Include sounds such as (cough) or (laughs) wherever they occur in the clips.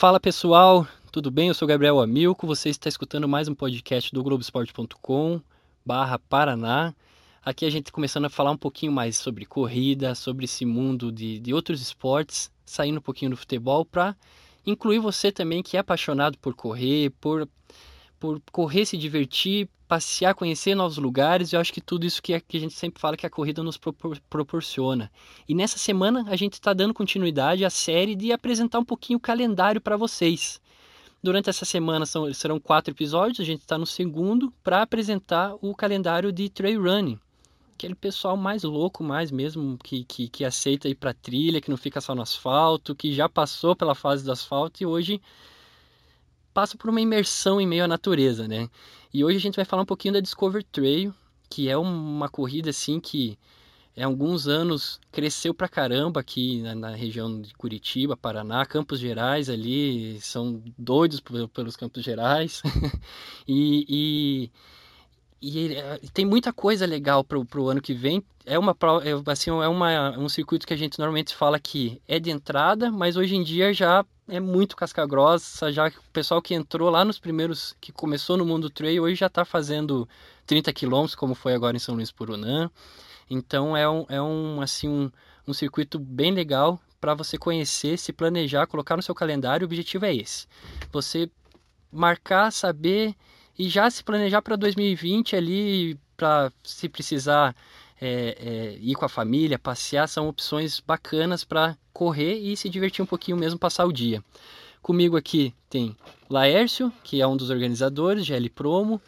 Fala pessoal, tudo bem? Eu sou Gabriel Amilco, você está escutando mais um podcast do Globoesporte.com barra Paraná. Aqui a gente tá começando a falar um pouquinho mais sobre corrida, sobre esse mundo de, de outros esportes, saindo um pouquinho do futebol para incluir você também que é apaixonado por correr, por, por correr, se divertir, passear, conhecer novos lugares. Eu acho que tudo isso que, a, que a gente sempre fala que a corrida nos propor, proporciona. E nessa semana a gente está dando continuidade à série de apresentar um pouquinho o calendário para vocês. Durante essa semana são, serão quatro episódios, a gente está no segundo para apresentar o calendário de trail running. Aquele pessoal mais louco, mais mesmo, que, que, que aceita ir para trilha, que não fica só no asfalto, que já passou pela fase do asfalto e hoje passa por uma imersão em meio à natureza, né? E hoje a gente vai falar um pouquinho da Discover Trail, que é uma corrida assim que há alguns anos cresceu pra caramba aqui na, na, região de Curitiba, Paraná, Campos Gerais ali, são doidos pelos Campos Gerais. (laughs) e, e, e, eh, tem muita coisa legal pro, pro ano que vem. É uma é, assim, é uma, um circuito que a gente normalmente fala que é de entrada, mas hoje em dia já é muito casca grossa, já o pessoal que entrou lá nos primeiros, que começou no mundo trail, hoje já está fazendo 30 quilômetros, como foi agora em São Luís Purunã. Então é um, é um, assim, um, um circuito bem legal para você conhecer, se planejar, colocar no seu calendário. O objetivo é esse: você marcar, saber e já se planejar para 2020 ali, para se precisar é, é, ir com a família, passear, são opções bacanas para correr e se divertir um pouquinho mesmo, passar o dia. Comigo aqui tem Laércio, que é um dos organizadores, GL Promo,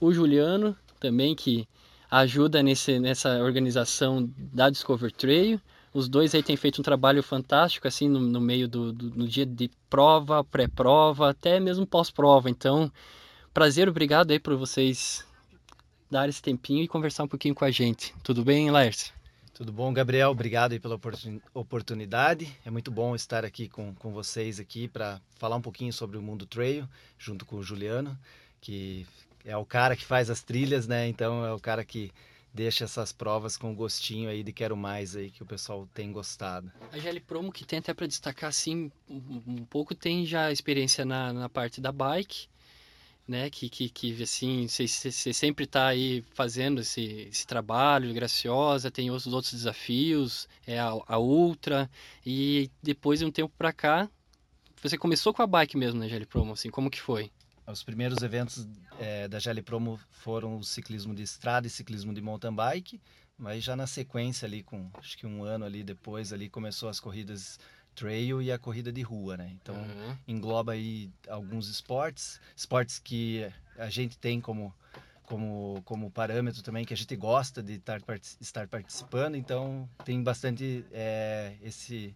o Juliano, também que ajuda nesse, nessa organização da Discover Trail. Os dois aí têm feito um trabalho fantástico, assim, no, no meio do, do no dia de prova, pré-prova, até mesmo pós-prova. Então, prazer, obrigado aí por vocês dar esse tempinho e conversar um pouquinho com a gente. Tudo bem, Laércio? Tudo bom, Gabriel? Obrigado aí pela oportunidade. É muito bom estar aqui com, com vocês aqui para falar um pouquinho sobre o mundo trail, junto com o Juliano, que é o cara que faz as trilhas, né? Então é o cara que deixa essas provas com gostinho aí de quero mais aí que o pessoal tem gostado. A GL Promo que tem até para destacar assim um, um pouco tem já experiência na, na parte da bike né? Que, que, que assim, você sempre está aí fazendo esse, esse trabalho, Graciosa, tem os outros desafios, é a, a Ultra, e depois de um tempo para cá, você começou com a bike mesmo na né, GL Promo, assim, como que foi? Os primeiros eventos é, da GL Promo foram o ciclismo de estrada e ciclismo de mountain bike, mas já na sequência ali, com acho que um ano ali depois, ali começou as corridas trail e a corrida de rua, né? Então uhum. engloba aí alguns esportes, esportes que a gente tem como como, como parâmetro também que a gente gosta de estar, estar participando, então tem bastante é, esse,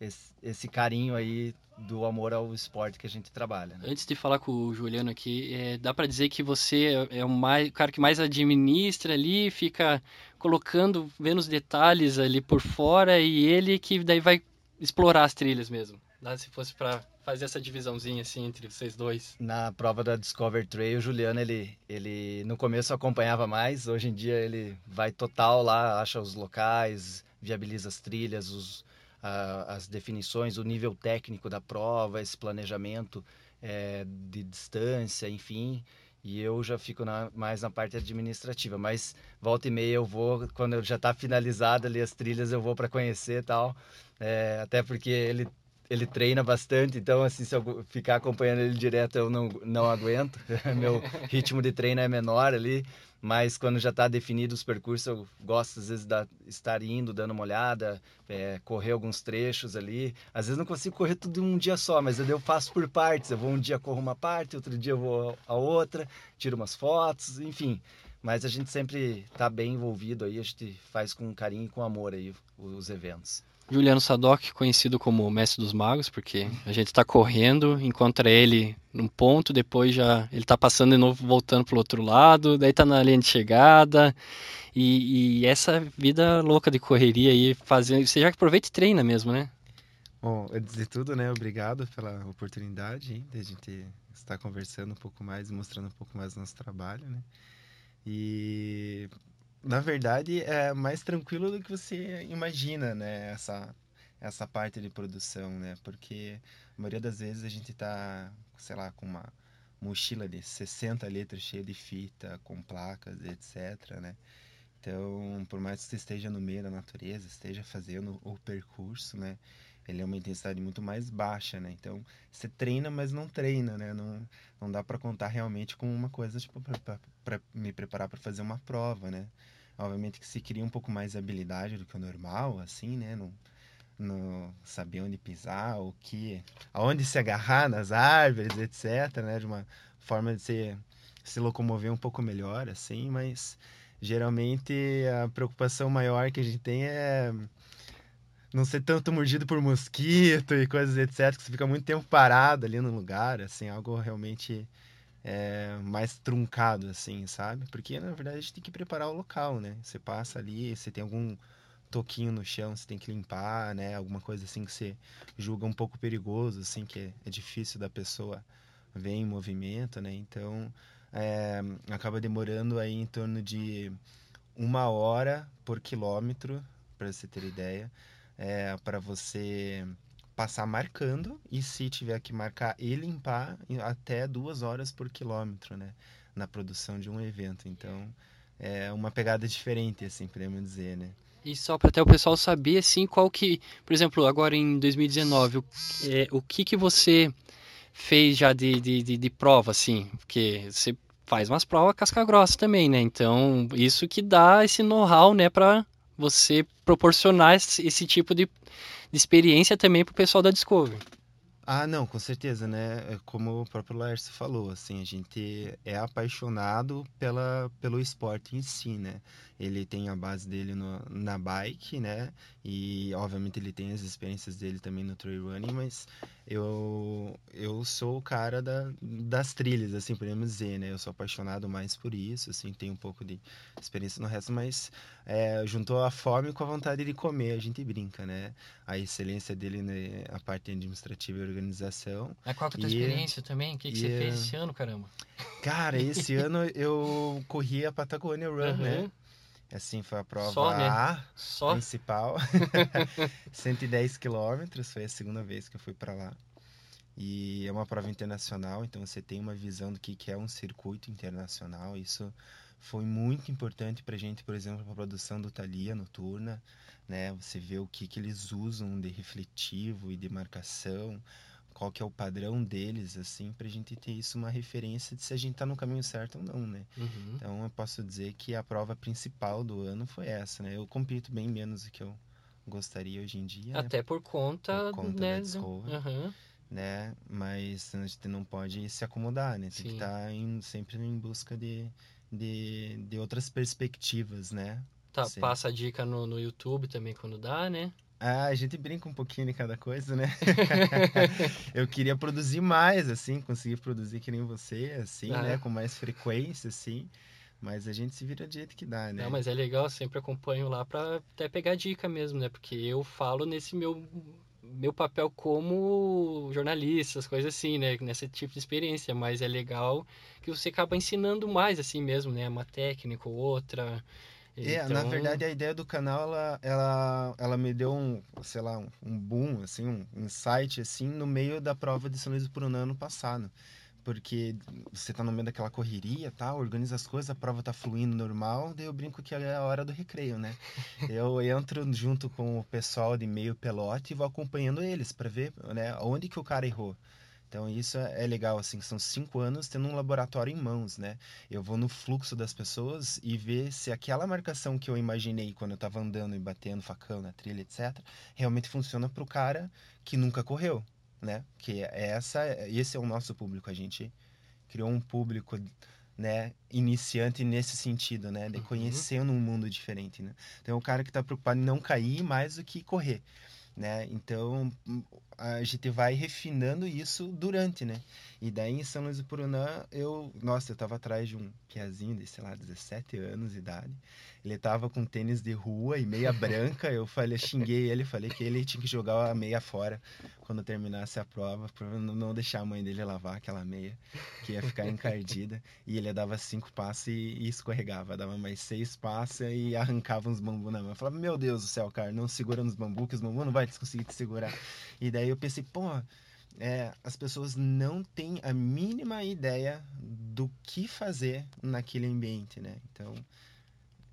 esse, esse carinho aí do amor ao esporte que a gente trabalha. Né? Antes de falar com o Juliano aqui, é, dá para dizer que você é, é o, mais, o cara que mais administra ali, fica colocando, vendo os detalhes ali por fora e ele que daí vai explorar as trilhas mesmo. Né? Se fosse para fazer essa divisãozinha assim entre vocês dois. Na prova da Discover Trail, o Juliano ele ele no começo acompanhava mais, hoje em dia ele vai total lá, acha os locais, viabiliza as trilhas, os as definições, o nível técnico da prova, esse planejamento é, de distância, enfim. E eu já fico na, mais na parte administrativa. Mas volta e meia eu vou, quando já está finalizada ali as trilhas, eu vou para conhecer tal. É, até porque ele, ele treina bastante, então assim, se eu ficar acompanhando ele direto eu não, não aguento. (laughs) Meu ritmo de treino é menor ali, mas quando já está definido os percursos, eu gosto às vezes de estar indo, dando uma olhada, é, correr alguns trechos ali. Às vezes não consigo correr tudo em um dia só, mas eu faço por partes. Eu vou um dia corro uma parte, outro dia eu vou a outra, tiro umas fotos, enfim. Mas a gente sempre está bem envolvido aí, a gente faz com carinho e com amor aí os eventos. Juliano Sadoc, conhecido como Mestre dos Magos, porque a gente está correndo, encontra ele num ponto, depois já ele está passando de novo, voltando para o outro lado, daí está na linha de chegada. E, e, essa vida louca de correria aí, fazendo. Você já aproveita e treina mesmo, né? Bom, antes de tudo, né, obrigado pela oportunidade hein, de a gente estar conversando um pouco mais, mostrando um pouco mais do nosso trabalho, né? E na verdade, é mais tranquilo do que você imagina, né? Essa, essa parte de produção, né? Porque a maioria das vezes a gente tá, sei lá, com uma mochila de 60 litros cheia de fita, com placas, etc, né? Então, por mais que você esteja no meio da natureza, esteja fazendo o percurso, né? Ele é uma intensidade muito mais baixa, né? Então, você treina, mas não treina, né? Não, não dá para contar realmente com uma coisa, tipo, para me preparar para fazer uma prova, né? Obviamente que se cria um pouco mais de habilidade do que o normal, assim, né? No, no saber onde pisar, o que, aonde se agarrar nas árvores, etc, né? De uma forma de se, se locomover um pouco melhor, assim, mas geralmente a preocupação maior que a gente tem é não ser tanto mordido por mosquito e coisas etc, que você fica muito tempo parado ali no lugar, assim, algo realmente é, mais truncado, assim, sabe? Porque, na verdade, a gente tem que preparar o local, né? Você passa ali, você tem algum toquinho no chão, você tem que limpar, né? Alguma coisa assim que você julga um pouco perigoso, assim, que é, difícil da pessoa ver em movimento, né? Então, é, acaba demorando aí em torno de uma hora por quilômetro, para você ter ideia, é, para você passar marcando e se tiver que marcar e limpar até duas horas por quilômetro, né? Na produção de um evento. Então, é uma pegada diferente, assim, podemos dizer, né? E só para até o pessoal saber, assim, qual que, por exemplo, agora em 2019, o, é, o que que você fez já de, de, de, de prova, assim? Porque você faz umas provas casca grossa também, né? Então, isso que dá esse know-how, né, para você proporcionar esse, tipo de, de experiência também para o pessoal da Discovery. Ah, não, com certeza, né? É como o próprio Laércio falou, assim, a gente é apaixonado pela, pelo esporte em si, né? Ele tem a base dele no, na bike, né? E, obviamente, ele tem as experiências dele também no trail running, mas eu, eu sou o cara da, das trilhas, assim, podemos dizer, né? Eu sou apaixonado mais por isso, assim, tenho um pouco de experiência no resto, mas é, juntou a fome com a vontade de comer, a gente brinca, né? A excelência dele, né? a parte administrativa e organização. Mas qual que é a tua e, experiência também? O que, que você fez esse ano, caramba? Cara, esse (laughs) ano eu corri a Patagonia Run, uhum. né? Assim, foi a prova Só, né? A Só? principal. (laughs) 110 quilômetros, foi a segunda vez que eu fui para lá. E é uma prova internacional, então você tem uma visão do que é um circuito internacional. Isso foi muito importante para gente, por exemplo, para a produção do Thalia noturna. Né? Você vê o que, que eles usam de refletivo e de marcação, qual que é o padrão deles, assim, para a gente ter isso uma referência de se a gente está no caminho certo ou não, né? Uhum. Então, eu posso dizer que a prova principal do ano foi essa, né? Eu compito bem menos do que eu gostaria hoje em dia. Né? Até né? por conta, por conta né? da Discovery, uhum. né? Mas a gente não pode se acomodar, né? Tem Sim. que estar tá em, sempre em busca de, de, de outras perspectivas, né? Tá, passa a dica no, no YouTube também quando dá, né? Ah, a gente brinca um pouquinho de cada coisa, né? (laughs) eu queria produzir mais, assim, conseguir produzir que nem você, assim, ah. né? Com mais frequência, assim. Mas a gente se vira do jeito que dá, né? Não, mas é legal, sempre acompanho lá para até pegar dica mesmo, né? Porque eu falo nesse meu meu papel como jornalista, as coisas assim, né? Nesse tipo de experiência, mas é legal que você acaba ensinando mais assim mesmo, né? Uma técnica ou outra. É, então... na verdade a ideia do canal ela, ela, ela me deu um, sei lá, um, um boom, assim, um insight assim no meio da prova de São Luís do Purunã ano passado. Porque você tá no meio daquela correria, tá? Organiza as coisas, a prova tá fluindo normal, daí eu brinco que é a hora do recreio, né? (laughs) eu entro junto com o pessoal de meio pelote e vou acompanhando eles para ver, né, onde que o cara errou. Então isso é, é legal, assim, são cinco anos tendo um laboratório em mãos, né? Eu vou no fluxo das pessoas e ver se aquela marcação que eu imaginei quando eu estava andando e batendo facão na trilha, etc., realmente funciona para o cara que nunca correu, né? Que é essa, esse é o nosso público. A gente criou um público, né, iniciante nesse sentido, né, de uhum. conhecendo um mundo diferente, né? Então, o cara que está preocupado em não cair mais do que correr né? Então a gente vai refinando isso durante, né? E daí em São Luís do Purunã, eu, nossa, eu tava atrás de um piazinho de, sei lá, 17 anos de idade. Ele tava com tênis de rua e meia (laughs) branca. Eu falei, xinguei ele, falei que ele tinha que jogar a meia fora quando terminasse a prova, para não deixar a mãe dele lavar aquela meia, que ia ficar encardida. E ele dava cinco passos e, e escorregava, dava mais seis passos e arrancava uns bambus na mão. Eu falava, meu Deus do céu, cara, não segura nos bambus, que os bambus não vai conseguir te segurar. E daí eu pensei, pô, é, as pessoas não têm a mínima ideia do que fazer naquele ambiente, né? Então,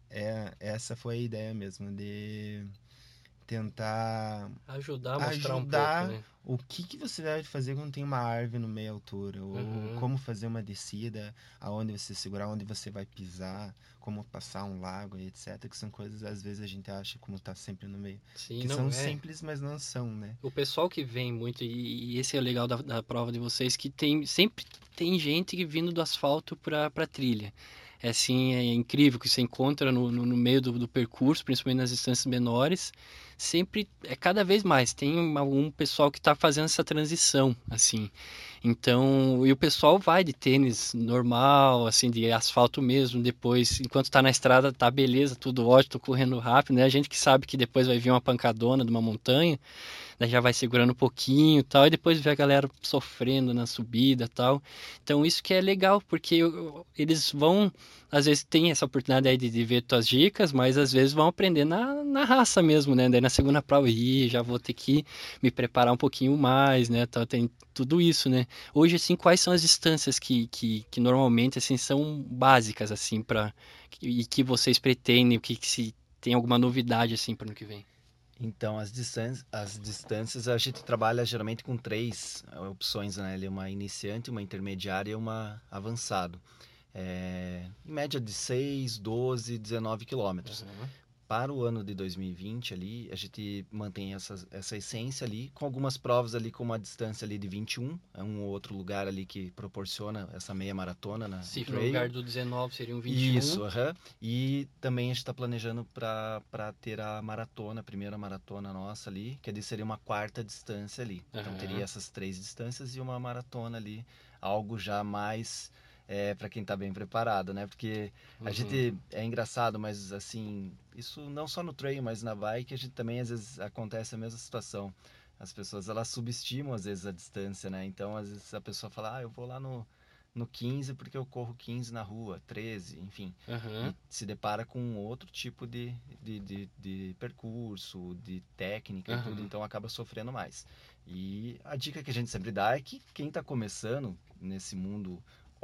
é, essa foi a ideia mesmo, de tentar ajudar a mostrar ajudar um pouco, né? o que, que você deve fazer quando tem uma árvore no meio altura, ou Uhum. como fazer uma descida, aonde você segurar, onde você vai pisar, como passar um lago e etc, que são coisas às vezes a gente acha como tá sempre no meio, Sim, que são é. simples, mas não são, né? O pessoal que vem muito, e, esse é o legal da, da prova de vocês, que tem sempre tem gente que vindo do asfalto para pra trilha. É assim, é incrível que você encontra no, no, no meio do, do percurso, principalmente nas distâncias menores, sempre, é cada vez mais, tem um, um pessoal que está fazendo essa transição, assim. Então, e o pessoal vai de tênis normal, assim, de asfalto mesmo, depois, enquanto tá na estrada, tá beleza, tudo ótimo, tô correndo rápido, né? A gente que sabe que depois vai vir uma pancadona de uma montanha, daí já vai segurando um pouquinho tal, e depois vê a galera sofrendo na subida tal. Então isso que é legal, porque eles vão, às vezes tem essa oportunidade aí de, de ver tuas dicas, mas às vezes vão aprender na, na raça mesmo, né? Daí na segunda prova, ih, já vou ter que me preparar um pouquinho mais, né? Então, tem tudo isso, né? Hoje, assim, quais são as distâncias que, que, que normalmente, assim, são básicas, assim, para e que vocês pretendem, o que, que se tem alguma novidade, assim, para ano que vem? Então, as distâncias, as distâncias a gente trabalha geralmente com três eh, opções, né? Ele é uma iniciante, uma intermediária e uma avançado. É, em média de 6, 12, 19 quilômetros. Para o ano de 2020 ali, a gente mantém essa, essa essência ali, com algumas provas ali com uma distância ali de 21, é um ou outro lugar ali que proporciona essa meia maratona na Se no trail. lugar do 19 seria um 21. Isso, aham. E também a gente está planejando para ter a maratona, a primeira maratona nossa ali, que seria uma quarta distância ali. Então Aham. teria essas três distâncias e uma maratona ali, algo já mais é, para quem está bem preparado, né? Porque a Uhum. gente é engraçado, mas assim, isso não só no trail, mas na bike, a gente também às vezes acontece a mesma situação. As pessoas elas subestimam às vezes a distância, né? Então às vezes a pessoa fala: "Ah, eu vou lá no no 15 porque eu corro 15 na rua, 13, enfim e se depara com outro tipo de, de, de, de percurso, de técnica e Aham. tudo, então acaba sofrendo mais. E a dica que a gente sempre dá é que quem está começando nesse mundo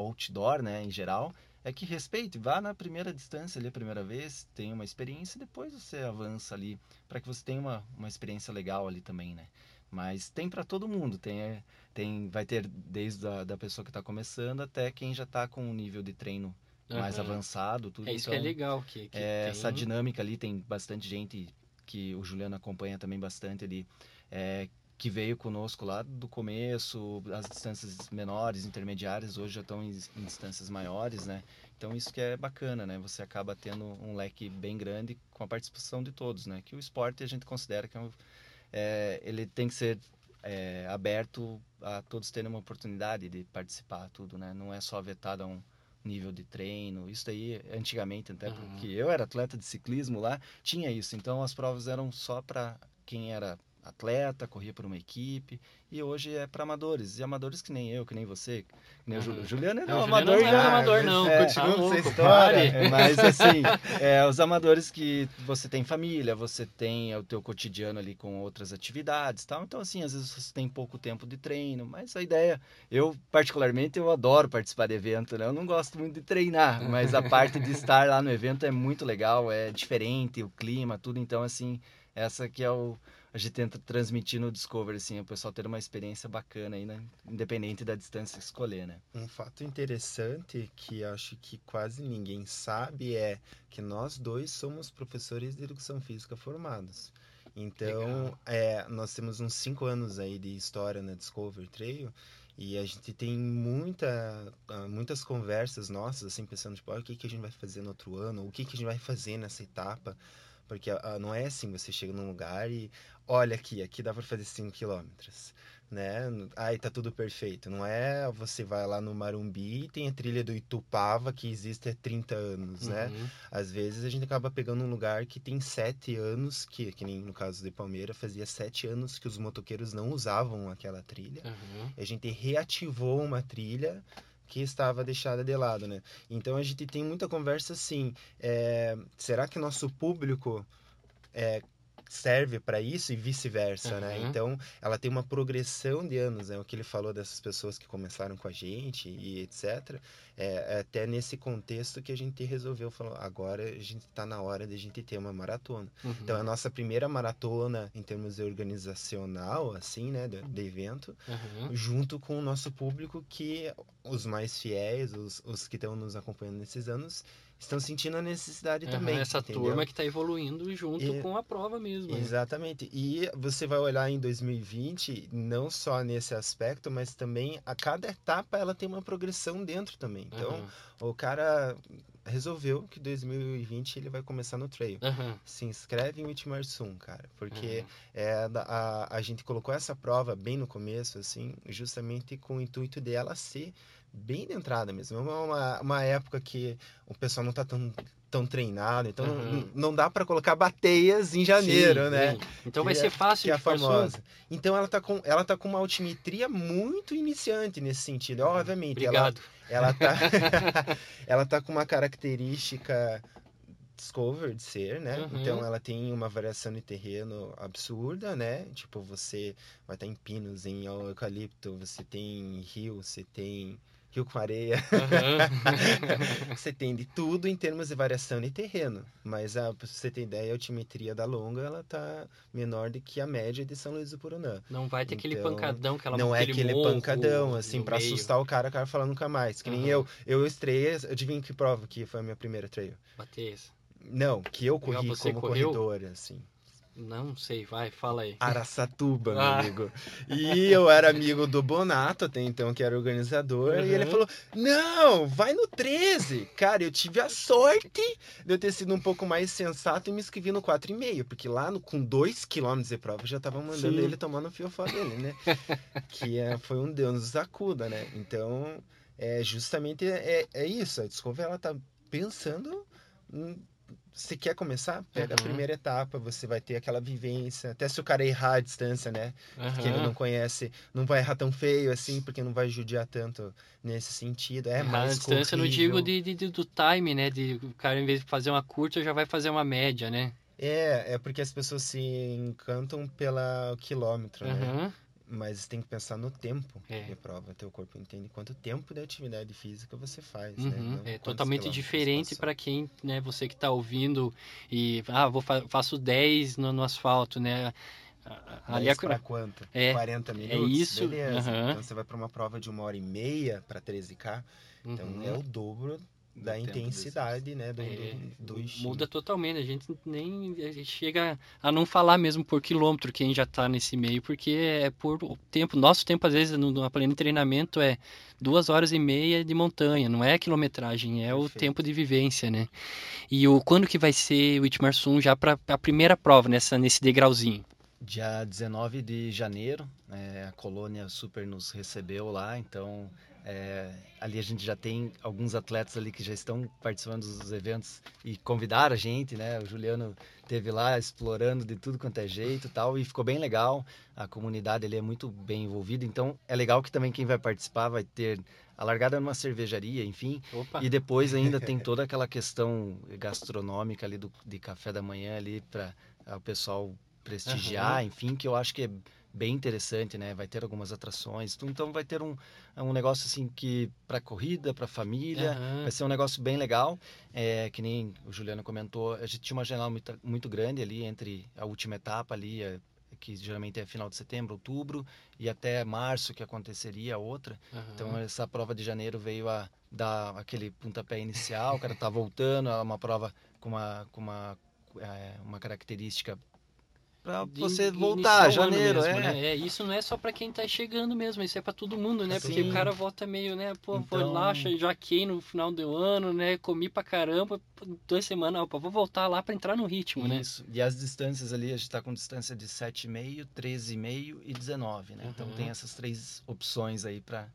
outdoor, né, em geral, é que respeite, vá na primeira distância ali a primeira vez, tenha uma experiência e depois você avança ali, para que você tenha uma, uma experiência legal ali também, né. Mas tem para todo mundo, tem, é, tem, vai ter desde a da pessoa que está começando até quem já está com um nível de treino mais Aham. avançado, tudo. É isso então, que é legal, que, que é, tem... essa dinâmica ali tem bastante gente que o Juliano acompanha também bastante ali, é, que veio conosco lá do começo, as distâncias menores, intermediárias, hoje já estão em, em distâncias maiores, né? Então isso que é bacana, né? Você acaba tendo um leque bem grande com a participação de todos, né? Que o esporte a gente considera que é um, é, ele tem que ser é, aberto a todos terem uma oportunidade de participar, tudo, né? Não é só vetado a um nível de treino. Isso daí, antigamente, até Uhum. porque eu era atleta de ciclismo lá, tinha isso. Então as provas eram só para quem era atleta, corria por uma equipe, e hoje é para amadores. E amadores que nem eu, que nem você, que nem o Ju- Uhum. Juliano é Não, o Juliano amador não é já. amador, não. É, Tá continua com louco, essa história. pare. Mas (laughs) assim, é, os amadores que você tem família, você tem o teu cotidiano ali com outras atividades, tal. Então assim, às vezes você tem pouco tempo de treino, mas a ideia, eu particularmente eu adoro participar de evento, né? Eu não gosto muito de treinar, mas a parte de estar lá no evento é muito legal, é diferente, o clima, tudo. Então assim, essa que é o a gente tenta transmitir no Discovery, assim, o pessoal ter uma experiência bacana aí, né? Independente da distância que escolher, né? Um fato interessante que acho que quase ninguém sabe é que nós dois somos professores de educação física formados. Então, é, nós temos uns cinco anos aí de história na Discover Trail e a gente tem muita, ah, muitas conversas nossas, assim, pensando, tipo, ah, o que, que a gente vai fazer no outro ano, o que, que a gente vai fazer nessa etapa, Porque ah, não é assim, você chega num lugar e olha aqui, aqui dá para fazer 5 quilômetros né? Aí tá tudo perfeito. Não é você vai lá no Marumbi e tem a trilha do Itupava que existe há 30 anos, né? Uhum. Às vezes a gente acaba pegando um lugar que tem 7 anos, que, que nem no caso de Palmeira, fazia 7 anos que os motoqueiros não usavam aquela trilha. Uhum. A gente reativou uma trilha que estava deixada de lado, né? Então a gente tem muita conversa assim, é, será que nosso público é, serve para isso e vice-versa, né? Uhum. Então, ela tem uma progressão de anos, né? O que ele falou dessas pessoas que começaram com a gente e etc. É, é até nesse contexto que a gente resolveu falar, agora a gente está na hora de a gente ter uma maratona. Uhum. Então, a nossa primeira maratona em termos de organizacional, assim, né, de, de evento, Uhum. junto com o nosso público que os mais fiéis, os, os que estão nos acompanhando nesses anos, estão sentindo a necessidade Uhum, também. Essa entendeu? turma que está evoluindo junto E- com a prova mesmo. né? Exatamente. E você vai olhar em 2020, não só nesse aspecto, mas também a cada etapa ela tem uma progressão dentro também. Então, Uhum. O cara resolveu que 2020 ele vai começar no trail. Uhum. Se inscreve em Ultimarsum, cara, porque Uhum. é, a, a gente colocou essa prova bem no começo, assim, justamente com o intuito dela ser bem de entrada mesmo. É uma, uma época que o pessoal não tá tão, tão treinado, então Uhum. não, não dá para colocar bateias em janeiro, Sim, né? sim. Então vai Que ser é- fácil Que é famosa. Então ela tá com ela tá com uma altimetria muito iniciante nesse sentido. Obviamente, Obrigado. ela tá (laughs) ela tá com uma característica discover de ser, né? Uhum. Então ela tem uma variação de terreno absurda, né? Tipo, você vai estar em pinos, em eucalipto, você tem rio, você tem rio com areia, Uhum. (laughs) você tem de tudo em termos de variação de terreno. Mas a, pra você ter ideia, a altimetria da longa, ela tá menor do que a média de São Luís do Purunã. Não vai ter aquele Então, pancadão, aquela, não é aquele pancadão, assim, meio. assustar o cara, o cara fala nunca mais. Que nem eu. Eu estreiei, adivinha que prova que foi a minha primeira trail? Bater. Não, que eu corri como correu? corredor, assim. Não sei, vai, fala aí. Araçatuba, meu Ah. amigo. E eu era amigo do Bonato até então, que era organizador, e ele Uhum. falou: Não, vai no 13. Cara, eu tive a sorte de eu ter sido um pouco mais sensato e me inscrevi no 4,5, porque lá no, com 2 km de prova eu já tava mandando Sim. ele tomar no fiofó dele, né? (laughs) que é, foi um Deus nos acuda, né? Então, é justamente é, é isso. A Discovery ela tá pensando. Se quer começar, pega Uhum. a primeira etapa, você vai ter aquela vivência. Até se o cara errar a distância, né? que ele Aham. não conhece, não vai errar tão feio assim, porque não vai judiar tanto nesse sentido. É a mais distância não digo de, de- do time, né? De o cara, em vez de fazer uma curta, já vai fazer uma média, né? É, é porque as pessoas se encantam pela quilômetro, né? Mas tem que pensar no tempo É. de prova. Teu corpo entende quanto tempo de atividade física você faz, né? Uhum, Não É totalmente diferente para quem, né, você que está ouvindo e ah, vou fa faço 10 no, no asfalto, né? Ali Mas a- pra quanto? É, 40 minutos? isso, Beleza. aham. Então você vai para uma prova de uma hora e meia para 13K, então Uhum. é o dobro da intensidade, né? Do, É, do, do muda totalmente, a gente nem a gente chega a não falar mesmo por quilômetro quem já está nesse meio, porque é por tempo, nosso tempo às vezes plano de treinamento é duas horas e meia de montanha, não é quilometragem, é o Perfeito. tempo de vivência, né? E o quando que vai ser o Itmarsum já para a primeira prova nessa nesse degrauzinho? Dia 19 de janeiro, é, a colônia super nos recebeu lá, então é, ali a gente já tem alguns atletas ali que já estão participando dos eventos e convidaram a gente, né? O Juliano teve lá explorando de tudo quanto é jeito e tal, e ficou bem legal. A comunidade ali é muito bem envolvida, então é legal que também quem vai participar vai ter a largada numa cervejaria, enfim, Opa. e depois ainda tem (laughs) toda aquela questão gastronômica ali do, de café da manhã ali para o pessoal prestigiar, enfim, que eu acho que é bem interessante, né? Vai ter algumas atrações, tu- então vai ter um, um negócio assim que para corrida, para família, Aham. vai ser um negócio bem legal. É, que nem o Juliano comentou, a gente tinha uma janela muito, muito grande ali entre a última etapa ali, é, que geralmente é final de setembro, outubro, e até março que aconteceria a outra. Aham. Então essa prova de janeiro veio a dar aquele pontapé inicial, o cara tá voltando, é uma prova com uma, com uma, é, uma característica para você voltar, janeiro, mesmo, é. Né? é. Isso não é só para quem tá chegando mesmo, isso é para todo mundo, né? Sim. Porque o cara volta meio, né? Pô, então... vou lá, jaquei no final do ano, né? Comi pra caramba, duas semanas, opa, vou voltar lá para entrar no ritmo, isso. né? Isso. E as distâncias ali, a gente tá com distância de 7,5, 13,5 e 19, né? Uhum. Então tem essas três opções aí para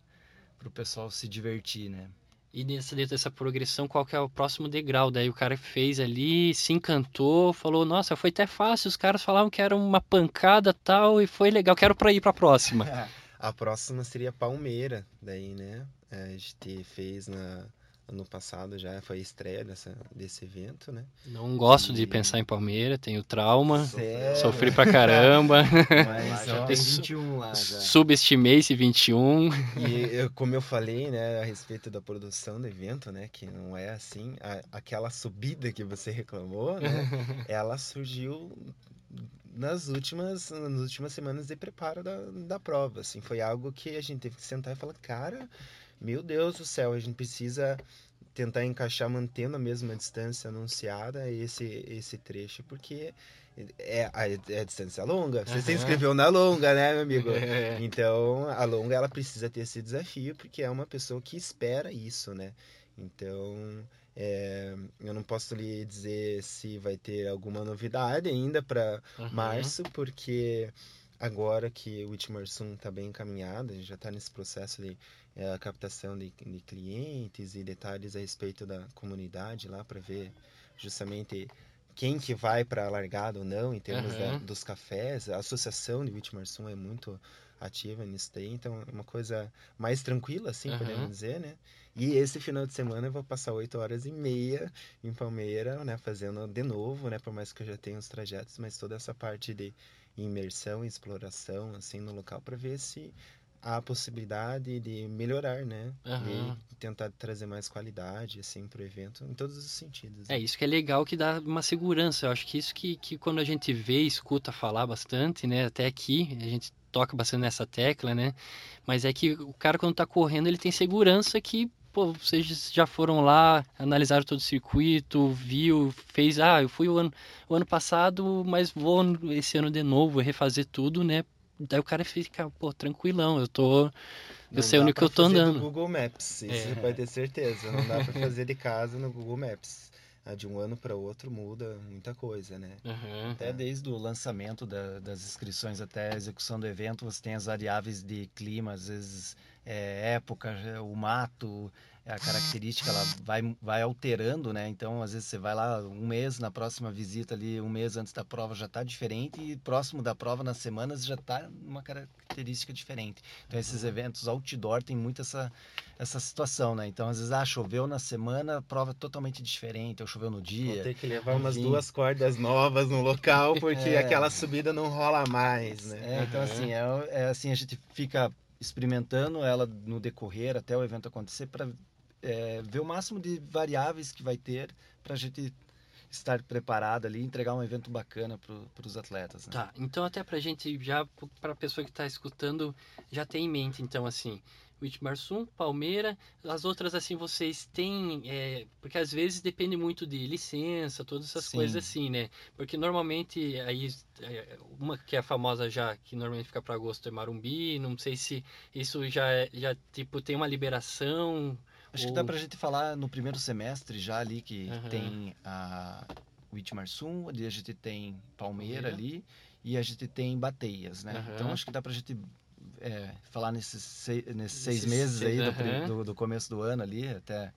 o pessoal se divertir, né? E nessa, dentro dessa progressão, qual que é o próximo degrau? Daí o cara fez ali, se encantou, falou, nossa, foi até fácil, os caras falavam que era uma pancada tal, e foi legal, quero para ir para a próxima. (laughs) a próxima seria Palmeira, daí, né? A gente fez na ano passado já foi a estreia dessa, desse evento, né? Não gosto e... de pensar em Palmeiras, tenho trauma, Sério? sofri pra caramba. (laughs) Mas já tem 21 lá já. Subestimei esse 21. E eu, como eu falei, né, a respeito da produção do evento, né, que não é assim, a, aquela subida que você reclamou, né, (laughs) ela surgiu nas últimas, nas últimas semanas de preparo da, da prova, assim, foi algo que a gente teve que sentar e falar, cara meu Deus do céu, a gente precisa tentar encaixar mantendo a mesma distância anunciada esse esse trecho porque é a, é a distância longa você uhum. se inscreveu na longa né meu amigo (laughs) é. então a longa ela precisa ter esse desafio porque é uma pessoa que espera isso né então é, eu não posso lhe dizer se vai ter alguma novidade ainda para uhum. março porque agora que o Itmarsum está bem encaminhado, a gente já está nesse processo de é, captação de, de, clientes e detalhes a respeito da comunidade lá para ver justamente quem que vai para a largada ou não em termos uhum. da, dos cafés. A associação de Itmarsum é muito ativa nisso daí, então é uma coisa mais tranquila, assim, uhum. podemos dizer, né? E esse final de semana eu vou passar oito horas e meia em Palmeira, né? Fazendo de novo, né? Por mais que eu já tenha os trajetos, mas toda essa parte de imersão exploração assim no local para ver se a possibilidade de melhorar, né? Uhum. E tentar trazer mais qualidade assim para o evento em todos os sentidos. Né? É isso que é legal que dá uma segurança. Eu acho que isso que, que quando a gente vê, escuta falar bastante, né? Até aqui a gente toca bastante nessa tecla, né? Mas é que o cara quando está correndo ele tem segurança que pô, vocês já foram lá, analisaram todo o circuito, viu, fez, ah, eu fui o ano, o ano passado, mas vou esse ano de novo, refazer tudo, né? Daí o cara fica, pô, tranquilão, eu tô. Eu sei onde que eu tô andando. No Google Maps, isso é. você pode ter certeza. Não dá para fazer de casa no Google Maps. Ah, de um ano para outro muda muita coisa, né? Uhum. Até desde o lançamento da, das inscrições até a execução do evento, você tem as variáveis de clima, às vezes é, época, o mato, a característica ela vai, vai alterando, né? Então, às vezes você vai lá um mês, na próxima visita ali, um mês antes da prova já está diferente e próximo da prova, nas semanas, já está uma característica diferente. Então, esses uhum. eventos outdoor tem muito essa, essa situação, né? Então, às vezes, ah, choveu na semana, prova totalmente diferente, ou choveu no dia. Vou ter que levar enfim. umas duas cordas novas no local, porque é. aquela subida não rola mais, né? É, então, uhum. assim, é, é assim, a gente fica experimentando ela no decorrer até o evento acontecer para é, ver o máximo de variáveis que vai ter para a gente estar preparado ali e entregar um evento bacana para os atletas. Né? Tá, então até para a gente já, para a pessoa que está escutando, já tem em mente, então assim, Witmarsum, Palmeira, as outras assim vocês têm, é, porque às vezes depende muito de licença, todas essas Sim. coisas assim, né? Porque normalmente aí é, uma que é famosa já, que normalmente fica para agosto é Marumbi, não sei se isso já é, já tipo tem uma liberação Acho ou... que dá pra gente falar no primeiro semestre já ali que uhum. tem a Witmarsum, ali a gente tem Palmeira, Palmeira, ali e a gente tem Bateias, né? Uhum. Então acho que dá pra gente é, falar nesses seis, nesses seis meses aí uhum. do, do, começo do ano ali até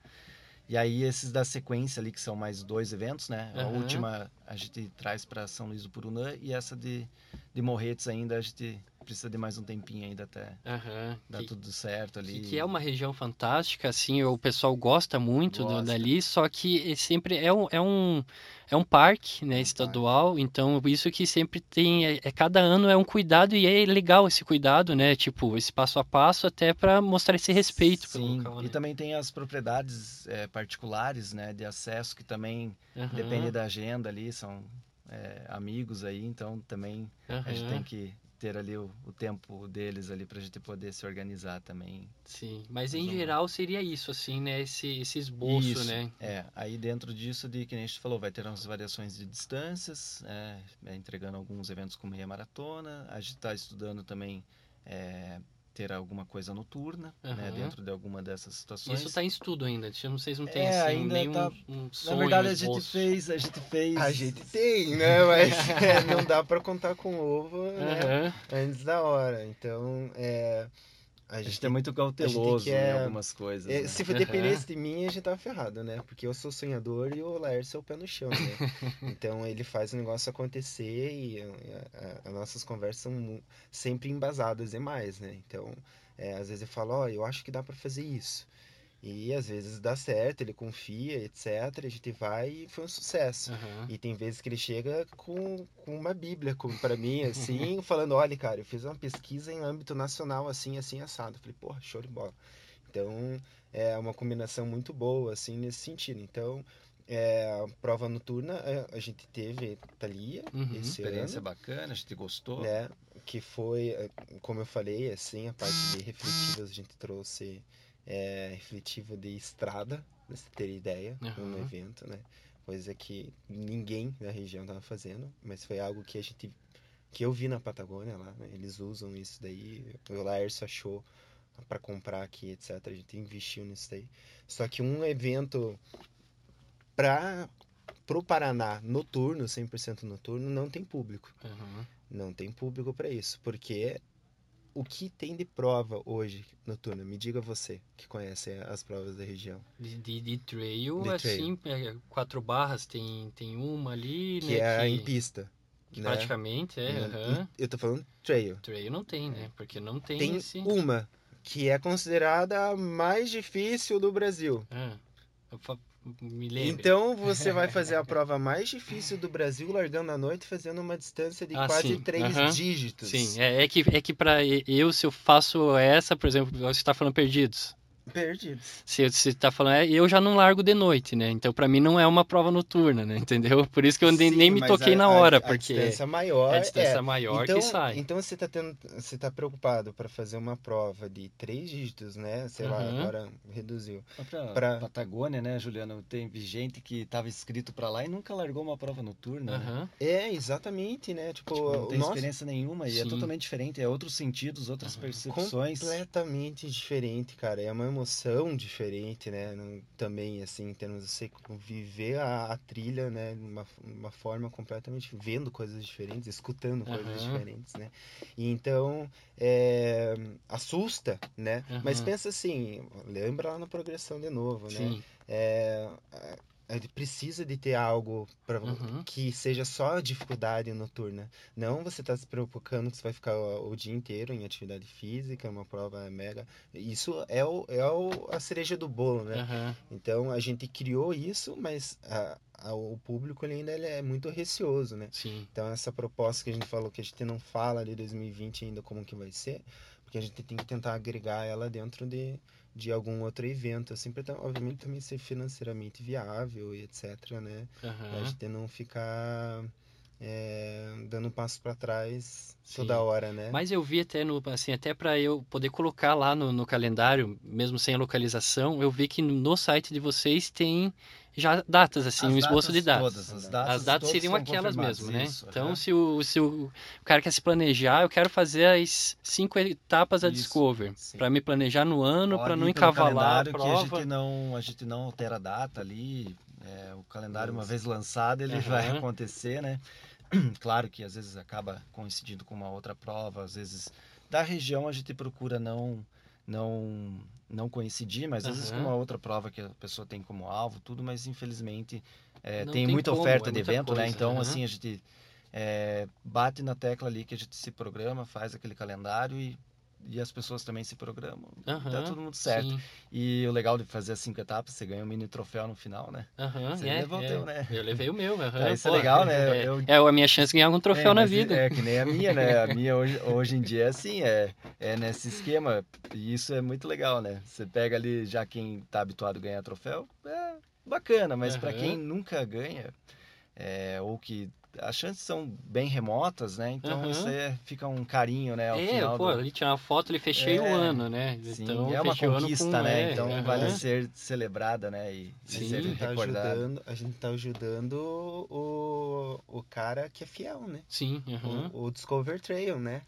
e aí esses da sequência ali que são mais dois eventos né a última a gente traz para São Luís do Purunã e essa de de Morretes ainda a gente precisa de mais um tempinho ainda até uhum, dar que, tudo certo ali. Que, que, é uma região fantástica, assim, o pessoal gosta muito gosta. dali, só que sempre é um, é um, é um parque, né, é um estadual, parque. então isso que sempre tem, é, é, cada ano é um cuidado e é legal esse cuidado, né, tipo, esse passo a passo até para mostrar esse respeito Sim, pelo local, né? e também tem as propriedades é, particulares, né, de acesso que também uhum. depende da agenda ali, são é, amigos aí, então também uhum. a gente tem que ter ali o, o tempo deles ali pra gente poder se organizar também. Sim, mas em geral seria isso, assim, né? Esse, esse esboço, Isso, né? É, aí dentro disso, de que nem a gente falou, vai ter umas variações de distâncias, é, é, entregando alguns eventos com meia maratona. A gente está estudando também é, ter alguma coisa noturna, né, Aham. dentro de alguma dessas situações. Isso está em estudo ainda. Eu não sei se não tem É, assim, ainda nenhum tá- um Na sonho, verdade, um a gente esboço. fez, a gente fez. A gente tem, né? Mas (laughs) é, não dá pra contar com ovo né? Antes da hora. Então, é, a A gente gente é muito cauteloso em algumas coisas. É, né? se for dependesse (laughs) de mim, a gente tava ferrado, né? Porque eu sou sonhador e o Laércio é o pé no chão, né? (laughs) então ele faz o negócio acontecer e a- as nossas conversas são sempre embasadas demais, né? Então, é, às vezes eu falo, ó, eu acho que dá pra fazer isso. E às vezes dá certo, ele confia, etc. A gente vai e foi um sucesso. Aham. E tem vezes que ele chega com, com uma bíblia pra mim, assim, (laughs) falando, olha, cara, eu fiz uma pesquisa em âmbito nacional, assim, assim, assado. Eu falei, porra, show de bola. Então, é uma combinação muito boa, assim, nesse sentido. Então, é, a prova noturna, é, a gente teve Thalia Uhum. esse Experiência ano, bacana, a gente gostou. né? Que foi, é, como eu falei, assim, a parte de refletivas a gente trouxe é, refletiva de estrada, pra você ter ideia, no Aham. evento, né? Coisa que ninguém na região tava fazendo, mas foi algo que a gente que eu vi na Patagônia lá, né? Eles usam isso daí, o Laércio achou para comprar aqui, etc. A gente investiu nisso daí. Só que um evento para pro Paraná noturno, 100% noturno, não tem público. Aham. Não tem público para isso, porque o que tem de prova hoje noturna? Me diga você, que conhece as provas da região. De, de, de trail, De assim, é, quatro barras, tem, tem uma ali, Que né? é que, em pista. né? praticamente é. Eu tô falando trail. Trail não tem, né? Porque não tem, Tem esse. uma que é considerada a mais difícil do Brasil. Ah, me lembro. Então você vai fazer a (laughs) prova mais difícil do Brasil largando à noite fazendo uma distância de Ah, quase sim. três Aham. dígitos. Sim, é, é que, é que pra eu, se eu faço essa, por exemplo, você tá falando perdidos. Perdidos. Se você tá falando, é, eu já não largo de noite, né? Então pra mim não é uma prova noturna, né? (laughs) Entendeu? Por isso que eu nem, Sim, nem me toquei a- na a- hora, a porque distância maior é a distância é. maior então, que sai. Então você tá tendo, você tá preocupado para fazer uma prova de três dígitos, né? Sei lá, Uhum. agora reduziu. Só Pra, Pra- Patagônia, né, Juliano? Tem gente que tava inscrito pra lá e nunca largou uma prova noturna. né? Aham. É, exatamente, né? Tipo, Tipo, não tem nosso experiência nenhuma e é Sim. totalmente diferente. É outros sentidos, outras Aham. percepções. completamente diferente, cara. É uma emoção diferente, né? Também, assim, em termos de você viver a, a trilha, né? De uma, uma forma completamente... Vendo coisas diferentes, escutando coisas Aham. diferentes, né? E então, é, assusta, né? Mas Aham. pensa assim, lembra lá na progressão de novo, né? Sim. É, a gente precisa de ter algo para Uhum. que seja só dificuldade noturna. Não você tá se preocupando que você vai ficar o, o dia inteiro em atividade física, uma prova mega. Isso é, o, é o, a cereja do bolo, né? Aham. Então a gente criou isso, mas a- a- o público ele ainda ele é muito receoso, né? Sim. Então essa proposta que a gente falou que a gente não fala de 2020 ainda como que vai ser, porque a gente tem que tentar agregar ela dentro de, de algum outro evento, assim, para obviamente também ser financeiramente viável e etc, né? Pra Aham. gente não ficar é, dando um passo para trás Sim. toda hora, né? Mas eu vi até no, assim, até para eu poder colocar lá no, no calendário, mesmo sem a localização, eu vi que no site de vocês tem já datas, assim, As um esboço de datas. Todas, as datas, As datas seriam aquelas mesmo, né? isso, então, aham. se o, se o cara quer se planejar, eu quero fazer as cinco etapas da Discover. Para me planejar no ano, para não encavalar a prova. Que a gente não, a gente não altera a data ali. é, o calendário, uma vez lançado, ele Aham. vai acontecer, né? (clears throat) Claro que às vezes acaba coincidindo com uma outra prova, às vezes da região a gente procura não não não coincidir, mas às vezes com uma outra prova que a pessoa tem como alvo, tudo, mas infelizmente é, tem, tem muita como, oferta é de muita evento, né? coisa, Então, aham. assim, a gente é, bate na tecla ali que a gente se programa, faz aquele calendário e, e as pessoas também se programam. Dá Aham, todo mundo certo. Sim. E o legal de fazer as cinco etapas, você ganha um mini troféu no final, né? Você é, levou o é. teu, né? Eu levei o meu. (laughs) aham, É, isso é pô, legal, né? (laughs) É, Eu- é a minha chance de ganhar um troféu É, na vida. É que nem a minha, né? A minha hoje, (laughs) hoje em dia é assim, é, é nesse esquema. E isso é muito legal, né? Você pega ali, já quem tá habituado a ganhar troféu, é bacana, mas para Aham. quem nunca ganha, é, ou que as chances são bem remotas, né? Então isso aí é- fica um carinho, né? Ao É, final pô, do... ali tirar uma foto, ele fechei É, o ano, né? Sim, então, é uma conquista, com- né? é, Então aham. vale ser celebrada, né? E, e Sim. ser A gente tá recordada. ajudando, a gente tá ajudando o, o cara que é fiel, né? Sim, aham. O, o Discover Trail, né?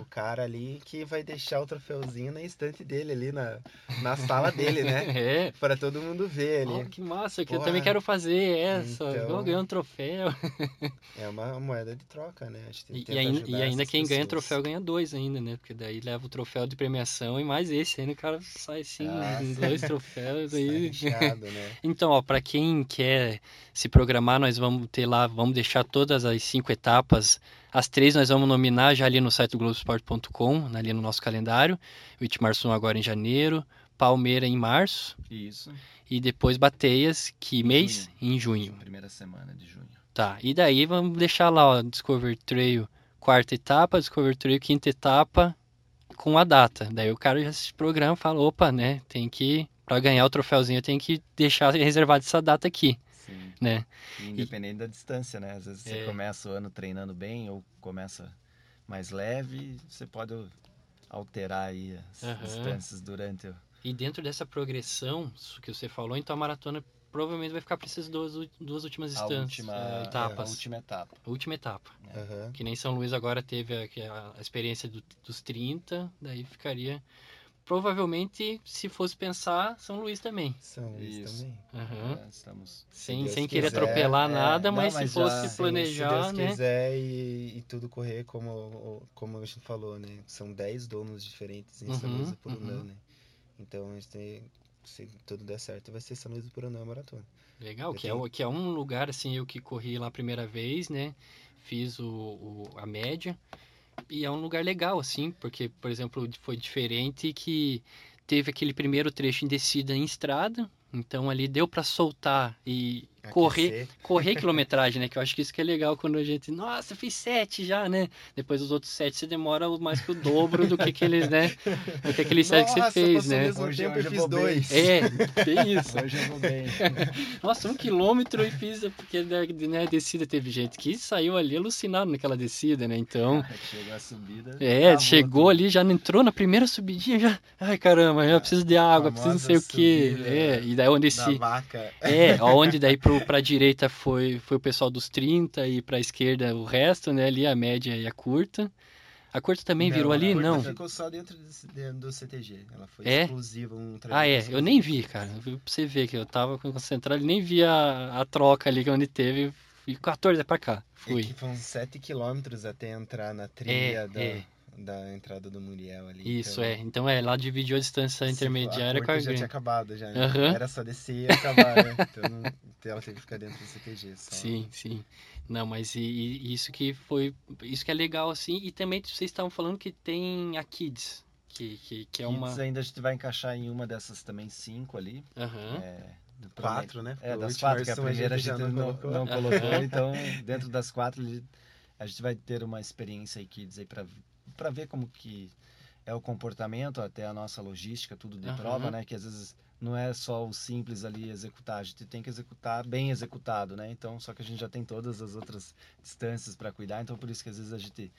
O cara ali que vai deixar o troféuzinho na estante dele ali na, na sala dele, né? (laughs) É. Para todo mundo ver ali. que massa, que eu Porra. também quero fazer essa. Então- Vou ganhar um troféu. (laughs) É uma moeda de troca, né? A gente E, tenta e ainda, e ainda quem ganha pessoas. troféu ganha dois ainda, né? Porque daí leva o troféu de premiação e mais esse. Ainda o cara sai assim, Ah, com sim. dois troféus (laughs) aí. recheado, né? (laughs) Então, ó, para quem quer se programar, nós vamos ter lá, vamos deixar todas as cinco etapas. As três nós vamos nominar já ali no site do Globoesporte.com, ali no nosso calendário. O Itmarsum agora em janeiro, Palmeira em março Isso. e depois Bateias, que mês? junho. Em junho. Primeira semana de junho. Tá, e daí vamos deixar lá, ó, Discover Trail quarta etapa, Discover Trail quinta etapa com a data. Daí o cara já se programa e fala, opa, né, tem que, para ganhar o troféuzinho, eu tenho que deixar reservado essa data aqui, Sim. né? E independente da distância, né? Às vezes você É. começa o ano treinando bem ou começa mais leve, você pode alterar aí as Aham. distâncias durante o... E dentro dessa progressão que você falou, então a maratona provavelmente vai ficar para essas duas, duas últimas a instâncias, última, a etapas, última etapa. a última etapa. Aham. Que nem São Luís agora teve a, a- a experiência do- dos 30, daí ficaria. Provavelmente, se fosse pensar, São Luís também. São Luís Isso. também. Aham. É, estamos... Sem, Deus sem querer quiser, atropelar é, nada, não, mas, mas se fosse já- Sim, se planejar, Deus né? quiser e, e tudo correr como, como a gente falou, né? São 10 donos diferentes em São Uhum, Luís Purunã, uhum. né? Então a gente tem, se tudo der certo, vai ser São Luís do Purunã maratona. Legal, que é, tenho- o- que é um lugar, assim, eu que corri lá a primeira vez, né? Fiz o, o- a média. E é um lugar legal, assim, porque, por exemplo, foi diferente que teve aquele primeiro trecho em descida em estrada. Então ali deu pra soltar e correr, correr (laughs) quilometragem, né? Que eu acho que isso que é legal quando a gente, nossa, fiz sete já, né? Depois os outros sete você demora mais que o dobro do que aqueles, né? Do que aqueles sete que você fez, né? mesmo Hoje- tempo hoje eu eu fiz bem. dois. É, tem (laughs) isso. Hoje eu vou bem. (laughs) Nossa, um quilômetro e fiz, porque né, né, a descida teve gente que saiu ali alucinado naquela descida, né? Então, Chegou a subida. é, acabou chegou tudo. ali, já entrou na primeira subidinha, já, ai caramba, já preciso de água, preciso não sei o quê. É, e daí onde Da esse, vaca. é, onde daí pro, pra direita foi, foi o pessoal dos 30 e pra esquerda o resto, né? Ali a média e a curta. A curta também Não, virou ali? Não. Ficou só dentro do, do CTG. Ela foi É? exclusiva. Um Ah, é, eu nem vi, cara. Pra você ver que eu tava concentrado e nem vi a, a troca ali que é onde teve. E 14 é pra cá. E Fui. que foram 7 quilômetros até entrar na trilha da, é. Da entrada do Muriel ali. Isso, então, é. Então é, lá dividiu a distância se intermediária for- com a já tinha acabado já. né? Aham. Era só descer e acabar, né? (laughs) Então, não, então ela teve que ficar dentro do CTG só. Sim, sim. Não, mas e, e isso que foi. Isso que é legal, assim. E também vocês estavam falando que tem a Kids. Que, que, que é uma. Kids ainda a gente vai encaixar em uma dessas também, cinco ali. Aham. É, Quatro, né? É, das quatro, que a primeira a já gente não não, colocou. não (laughs) colocou. Então, dentro das quatro, a gente vai ter uma experiência aí, Kids, aí pra, pra ver como que é o comportamento, até a nossa logística, tudo de Aham. prova, né? Que às vezes não é só o simples ali executar, a gente tem que executar bem executado, né? Então, só que a gente já tem todas as outras distâncias para cuidar, então por isso que às vezes a gente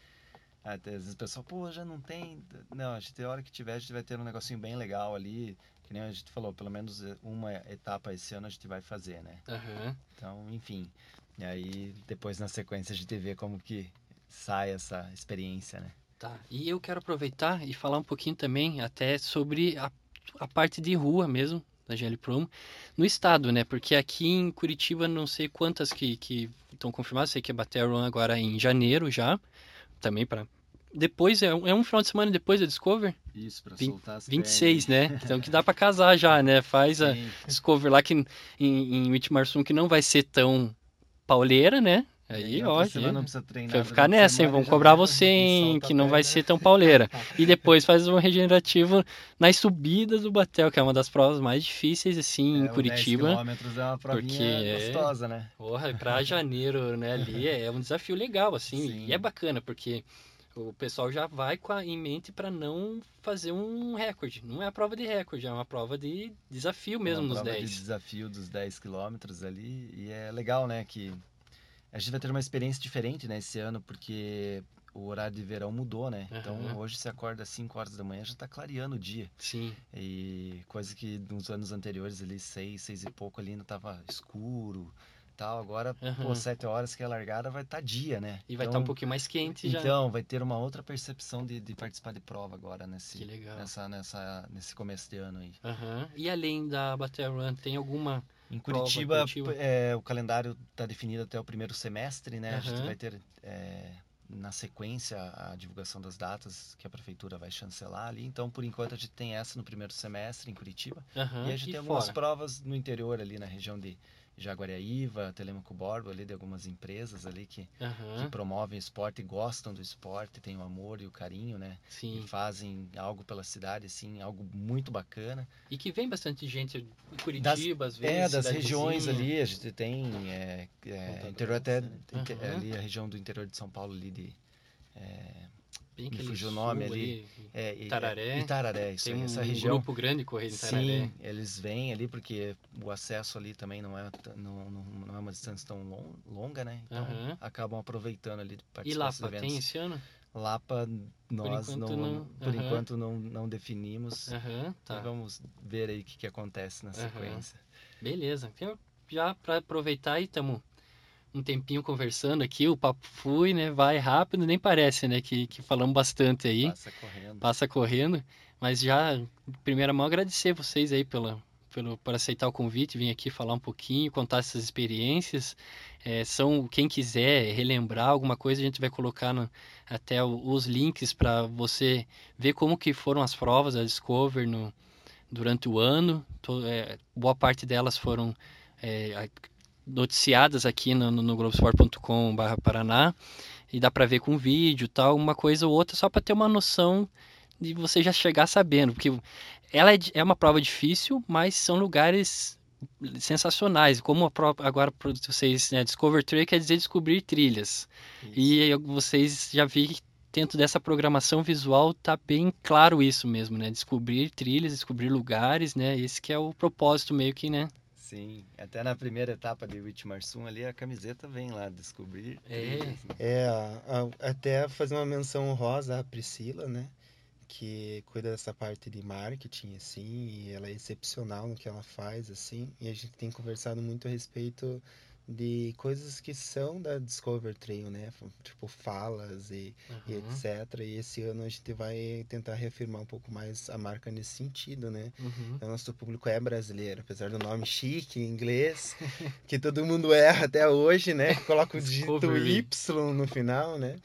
até às vezes o pessoal, pô, já não tem. Não, a gente tem hora que tiver, a gente vai ter um negocinho bem legal ali. Que nem a gente falou, pelo menos uma etapa esse ano a gente vai fazer, né? Aham. Então, enfim. E aí, depois na sequência a gente vê como que sai essa experiência, né? Tá. E eu quero aproveitar e falar um pouquinho também até sobre a, a parte de rua mesmo da GL Promo no estado, né? Porque aqui em Curitiba não sei quantas que que estão confirmadas, sei que é bater a run agora em janeiro já, também para depois é um, é um final de semana depois da Discover, Isso, pra soltar as 26, né? Então que dá para casar já, né? Faz a Sim. Discover lá que em, em Whitmarsum que não vai ser tão pauleira, né? Aí, ó, semana não precisa treinar Vai ficar nessa, hein? Vamos cobrar você, hein? Que não vai ser tão pauleira. (laughs) E depois faz um regenerativo nas subidas do Batel, que é uma das provas mais difíceis, assim, em É, o Curitiba. 10 quilômetros é uma provinha porque é- gostosa, né? Porra, pra (laughs) janeiro, né, ali é um desafio legal, assim. Sim. E é bacana, porque o pessoal já vai com a, em mente para não fazer um recorde. Não é a prova de recorde, é uma prova de desafio mesmo uma nos prova 10. de desafio dos 10 quilômetros ali. E é legal, né, que a gente vai ter uma experiência diferente né, esse ano, porque o horário de verão mudou, né? Uhum. Então hoje você acorda às 5 horas da manhã já está clareando o dia. Sim. E coisa que nos anos anteriores, ali, 6, 6 e pouco ali ainda tava escuro tal. Agora, Uhum. pô, 7 horas que é largada vai estar dia, né? E vai estar então, um pouquinho mais quente já. Então, vai ter uma outra percepção de, de participar de prova agora nesse, Que legal. nessa, nessa, nesse começo de ano aí. Aham. E além da Battle Run, tem alguma. Em Prova, Curitiba, Curitiba. é, o calendário está definido até o primeiro semestre, né? A gente vai ter é, na sequência a divulgação das datas que a prefeitura vai chancelar ali. Então, por enquanto, a gente tem essa no primeiro semestre em Curitiba. Aham. e a gente tem algumas fora? provas no interior ali na região de Jaguariaíva, Telemaco Borba, ali de algumas empresas ali que, que Aham. promovem esporte e gostam do esporte, têm o amor e o carinho, né? Sim. E fazem algo pela cidade, assim, algo muito bacana. E que vem bastante gente de Curitiba, às vezes. É, das regiões ali, a gente tem é, é, interior até né? Aham. ali a região do interior de São Paulo ali de é, Bem me fugiu o nome ali. é, e- Itararé. Itararé, isso Tem aí, um essa região. grupo grande correndo Itararé. Sim, eles vêm ali porque o acesso ali também não é, não, não, é uma distância tão lon- longa, né? Então acabam aproveitando ali de E participar desses Lapa, eventos. tem esse ano? Lapa nós enquanto não, não. por enquanto não, não definimos. Tá. Vamos ver aí o que, que acontece na sequência. Beleza. Já para aproveitar e estamos um tempinho conversando aqui, o papo flui, né? Vai rápido, nem parece, né? Que, que falamos bastante aí. Passa correndo. passa correndo. Mas já, em primeira mão, agradecer vocês aí pela, pelo, por aceitar o convite, vir aqui falar um pouquinho, contar essas experiências. É, são quem quiser relembrar alguma coisa, a gente vai colocar no- até o- os links para você ver como que foram as provas da Discover no, durante o ano. É, boa parte delas foram é, noticiadas aqui no, no, globesport.com.br Paraná e dá para ver com vídeo tal, uma coisa ou outra, só para ter uma noção de você já chegar sabendo, porque ela é, é uma prova difícil, mas são lugares sensacionais, como a agora para vocês, né, Discover Trail quer dizer descobrir trilhas. E aí vocês já vi que dentro dessa programação visual tá bem claro isso mesmo, né? Descobrir trilhas, descobrir lugares, né? Esse que é o propósito meio que, né? Sim, até na primeira etapa de Whitmarsum ali a camiseta vem lá descobrir. É. trilhas. É, a- a- até fazer uma menção honrosa à Priscila, né? Que cuida dessa parte de marketing, assim, e ela é excepcional no que ela faz, assim, e a gente tem conversado muito a respeito de coisas que são da Discover Trail, né? Tipo falas e, e Uhum, etc. E esse ano a gente vai tentar reafirmar um pouco mais a marca nesse sentido, né? uhum. O nosso público é brasileiro, apesar do nome chique, em inglês, que todo mundo erra até hoje, né? Coloca o dígito. Y no final, né?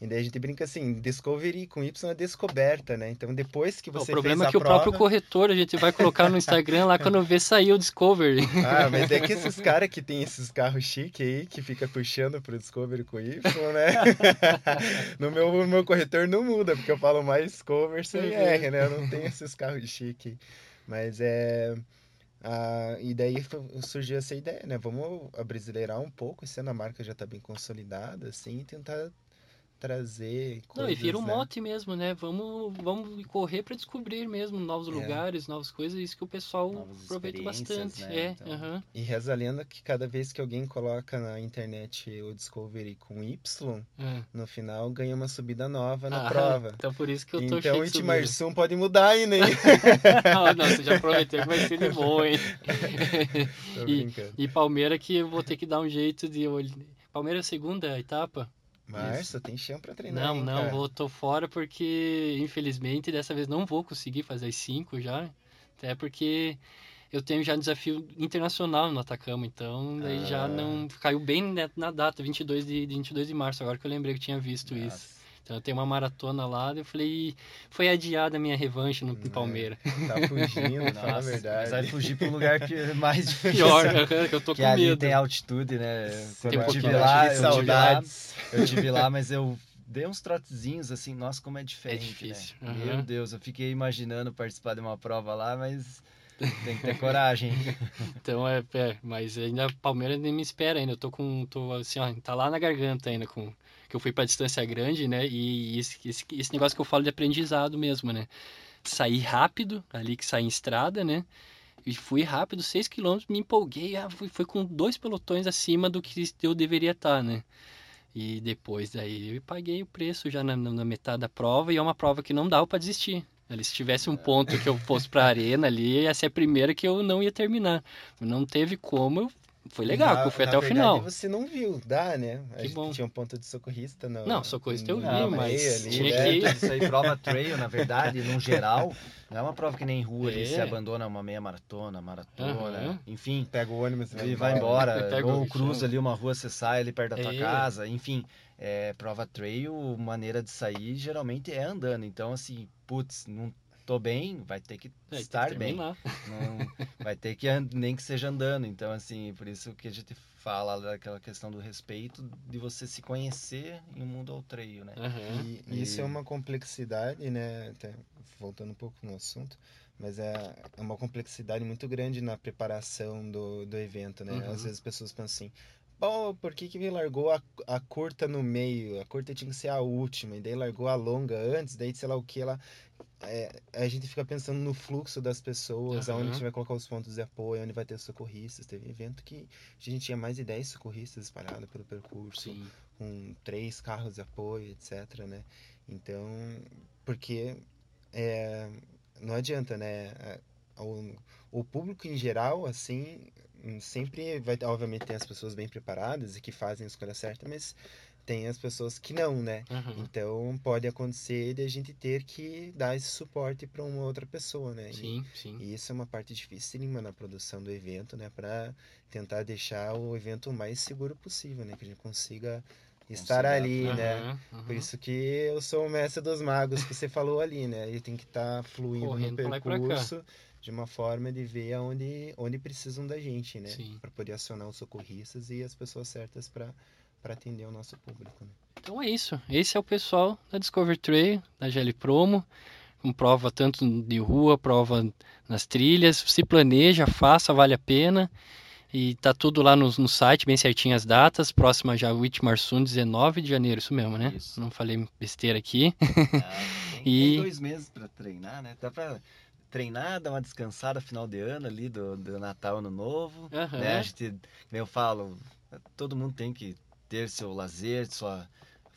E daí a gente brinca assim, discovery com Y é descoberta, né? Então depois que O você problema fez é que o prova... próprio corretor a gente vai colocar no Instagram lá quando vê saiu o Discovery. Ah, mas é que (laughs) esses caras que tem esses carros chiques aí, que fica puxando pro Discovery com Y, né? (laughs) no, meu, no meu corretor não muda, porque eu falo mais Discover sem Uhum. R, né? Eu não tenho esses carros chiques. Mas é... ah, e daí surgiu essa ideia, né? Vamos abrasileirar um pouco, sendo a marca já tá bem consolidada, assim, e tentar trazer Não, e coisas, vira um né? mote mesmo, né? Vamos, vamos correr para descobrir mesmo novos É. lugares, novas coisas, isso que o pessoal Novas aproveita bastante. né? É, Então- aham. E reza a lenda que cada vez que alguém coloca na internet o Discovery com Y, é. no final ganha uma subida nova na Ah, prova. Então por isso que eu tô Então cheio o. Itimarsum pode mudar ainda, (laughs) hein? Ah, não, você já prometeu que vai ser de boa, hein? (laughs) Tô E-. E Palmeira que eu vou ter que dar um jeito de... ol- Palmeira é a segunda etapa? Março, tem chão pra treinar. Não, hein, não, cara? vou, tô fora porque, infelizmente, dessa vez não vou conseguir fazer as cinco já. Até porque eu tenho já um desafio internacional no Atacama, então daí já Ah. não... Caiu bem na, data, 22 de, 22 de março, agora que eu lembrei que eu tinha visto isso. Então eu tenho uma maratona lá, eu falei... Foi adiada a minha revanche no É. em Palmeira. Tá fugindo, fala a nossa, verdade. Mas vai fugir para um lugar que é mais (laughs) difícil. Pior, que eu tô que com ali medo. tem altitude, né? Quando Tem um eu tive lá, de eu tive lá, saudades. eu tive lá, mas eu (laughs) dei uns trotezinhos assim, nossa, como é diferente, difícil, né? aham. Meu Deus, eu fiquei imaginando participar de uma prova lá, mas tem que ter coragem. (laughs) Então é, é, mas ainda Palmeiras nem me espera ainda. Eu tô com, tô assim, ó, tá lá na garganta ainda com que eu fui pra distância grande, né? E esse, esse, esse negócio que eu falo de aprendizado mesmo, né? Sair rápido, ali que sai em estrada, né? E fui rápido, 6 km, me empolguei, ah, fui, foi com dois pelotões acima do que eu deveria estar, né? E depois daí eu paguei o preço já na, na metade da prova, e é uma prova que não dava para desistir. Ali, se tivesse um ponto que eu fosse para a arena ali, ia ser a primeira que eu não ia terminar. Não teve como, eu foi legal, na, eu fui até o final. você não viu, dá, né? A que bom. Tinha um ponto de socorrista. No, não, socorrista eu vi, não, mas ali, tinha né? que... Isso aí, prova trail, na verdade, no geral, não é uma prova que nem rua, é. ali se abandona uma meia maratona, maratona, uhum. enfim. Pega o ônibus e vai embora. (laughs) Pega ou cruza ali uma rua, você sai ali perto da tua é. casa, enfim. É, prova trail, maneira de sair, geralmente é andando. Então, assim, putz, não tô bem, vai ter que é, estar bem. (laughs) Não, vai ter que nem que seja andando. Então, assim, por isso que a gente fala daquela questão do respeito, de você se conhecer em um mundo ao treio, né? Uhum. E, e, isso é uma complexidade, né? Até voltando um pouco no assunto, mas é, é uma complexidade muito grande na preparação do, do evento, né? Uhum. Às vezes as pessoas pensam assim, Pô, por que, que largou a, a curta no meio? A curta tinha que ser a última, e daí largou a longa antes, daí sei lá o que ela. É, a gente fica pensando no fluxo das pessoas, uhum. aonde a gente vai colocar os pontos de apoio, onde vai ter socorristas. Teve evento que a gente tinha mais de 10 socorristas espalhados pelo percurso, Sim. com três carros de apoio, etc. Né? Então, porque é, não adianta, né? O, o público em geral, assim, sempre vai, obviamente, ter as pessoas bem preparadas e que fazem a escolha certa, mas tem as pessoas que não, né? Uhum. Então pode acontecer de a gente ter que dar esse suporte para uma outra pessoa, né? Sim, e, sim. E isso é uma parte dificílima na produção do evento, né? Para tentar deixar o evento o mais seguro possível, né? Que a gente consiga estar ali, uhum, né? Uhum. Por isso que eu sou o mestre dos magos que você falou ali, né? Ele tem que estar tá fluindo Correndo no percurso de uma forma de ver aonde, onde precisam da gente, né? Para poder acionar os socorristas e as pessoas certas para para atender o nosso público. Né? Então é isso. Esse é o pessoal da Discover Trail, da GL Promo, com prova tanto de rua, prova nas trilhas. Se planeja, faça, vale a pena. E tá tudo lá no, no site, bem certinho as datas. Próxima já, Whitmarsun, 19 de janeiro, isso mesmo, né? Isso. Não falei besteira aqui. Ah, (laughs) tem, e... tem dois meses para treinar, né? Dá para treinar, dar uma descansada final de ano ali, do, do Natal, Ano Novo. Uhum. Né? A gente, como eu falo, todo mundo tem que ter seu lazer, sua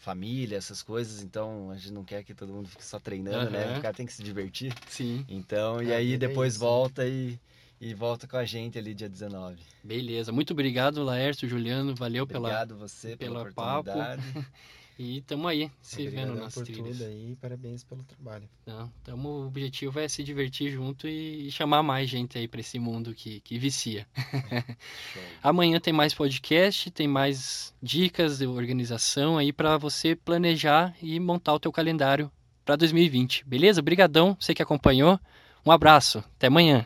família, essas coisas, então a gente não quer que todo mundo fique só treinando, uhum. né? O cara tem que se divertir. Sim. Então, é, e aí depois é volta e, e volta com a gente ali dia 19. Beleza. Muito obrigado, Laércio, Juliano, valeu obrigado pela Obrigado você pela, pela papo. (laughs) E estamos aí, se vendo nas por trilhas. tudo aí, parabéns pelo trabalho. Então, tamo, o objetivo é se divertir junto e, e chamar mais gente aí para esse mundo que, que vicia. (laughs) Amanhã tem mais podcast, tem mais dicas de organização aí para você planejar e montar o teu calendário para 2020. Beleza? Obrigadão, você que acompanhou. Um abraço, até amanhã.